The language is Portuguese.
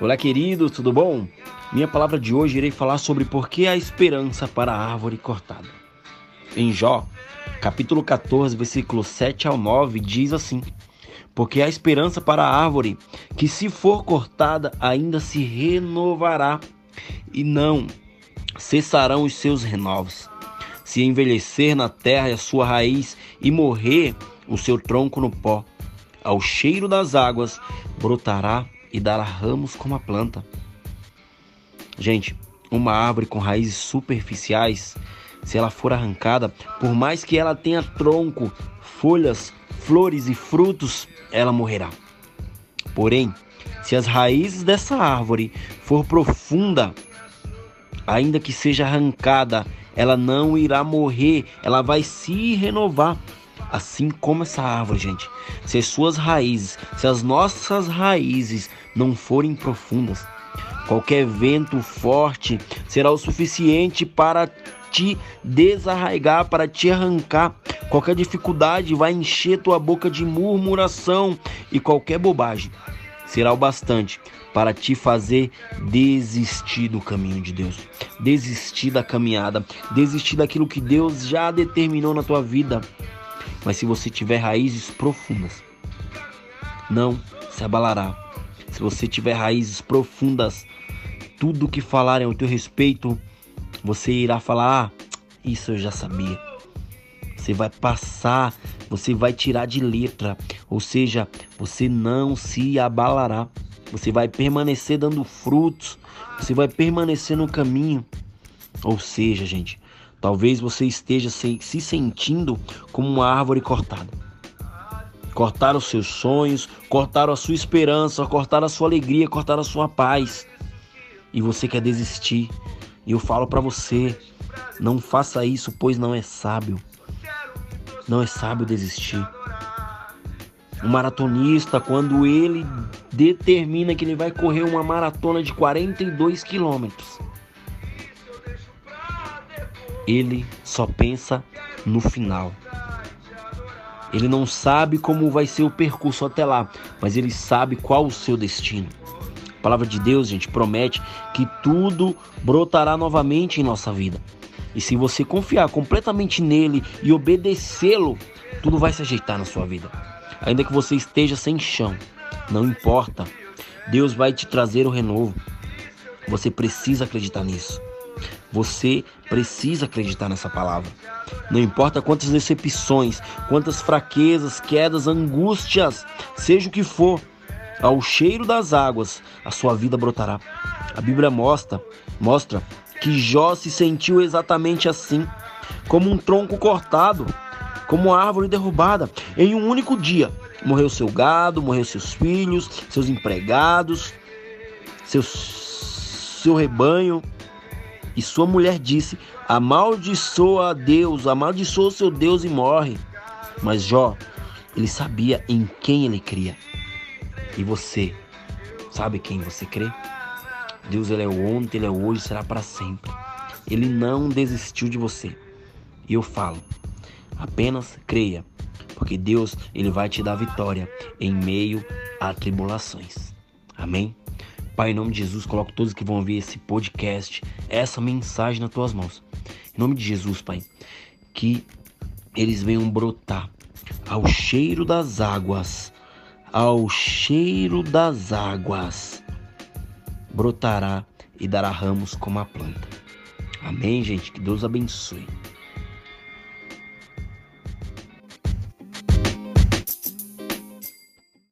Olá, queridos, tudo bom? Minha palavra de hoje irei falar sobre por que a esperança para a árvore cortada. Em Jó, capítulo 14, versículo 7 ao 9, diz assim: Porque a esperança para a árvore, que se for cortada, ainda se renovará, e não cessarão os seus renovos. Se envelhecer na terra a sua raiz e morrer o seu tronco no pó, ao cheiro das águas brotará e dará ramos como a planta. Gente, uma árvore com raízes superficiais, se ela for arrancada, por mais que ela tenha tronco, folhas, flores e frutos, ela morrerá. Porém, se as raízes dessa árvore for profunda, ainda que seja arrancada, ela não irá morrer, ela vai se renovar. Assim como essa árvore, gente. Se as suas raízes, se as nossas raízes não forem profundas, qualquer vento forte será o suficiente para te desarraigar, para te arrancar. Qualquer dificuldade vai encher tua boca de murmuração e qualquer bobagem será o bastante para te fazer desistir do caminho de Deus, desistir da caminhada, desistir daquilo que Deus já determinou na tua vida. Mas se você tiver raízes profundas, não se abalará. Se você tiver raízes profundas, tudo que falarem ao teu respeito, você irá falar: ah, isso eu já sabia. Você vai passar, você vai tirar de letra, ou seja, você não se abalará. Você vai permanecer dando frutos, você vai permanecer no caminho. Ou seja, gente, Talvez você esteja se, se sentindo como uma árvore cortada. Cortaram os seus sonhos, cortaram a sua esperança, cortaram a sua alegria, cortaram a sua paz. E você quer desistir. E eu falo para você, não faça isso, pois não é sábio. Não é sábio desistir. O maratonista, quando ele determina que ele vai correr uma maratona de 42 quilômetros, ele só pensa no final. Ele não sabe como vai ser o percurso até lá, mas ele sabe qual o seu destino. A palavra de Deus, gente, promete que tudo brotará novamente em nossa vida. E se você confiar completamente nele e obedecê-lo, tudo vai se ajeitar na sua vida. Ainda que você esteja sem chão, não importa. Deus vai te trazer o renovo. Você precisa acreditar nisso. Você precisa acreditar nessa palavra. Não importa quantas decepções, quantas fraquezas, quedas, angústias, seja o que for, ao cheiro das águas, a sua vida brotará. A Bíblia mostra, mostra que Jó se sentiu exatamente assim, como um tronco cortado, como uma árvore derrubada. Em um único dia, morreu seu gado, morreu seus filhos, seus empregados, seus, seu rebanho, e sua mulher disse: Amaldiçoa a Deus, amaldiçoa o seu Deus e morre. Mas Jó, ele sabia em quem ele cria. E você, sabe quem você crê? Deus ele é ontem, ele é hoje, será para sempre. Ele não desistiu de você. E eu falo, apenas creia, porque Deus ele vai te dar vitória em meio a tribulações. Amém? Pai, em nome de Jesus, coloco todos que vão ouvir esse podcast, essa mensagem nas tuas mãos. Em nome de Jesus, Pai, que eles venham brotar ao cheiro das águas, ao cheiro das águas, brotará e dará ramos como a planta. Amém, gente? Que Deus abençoe.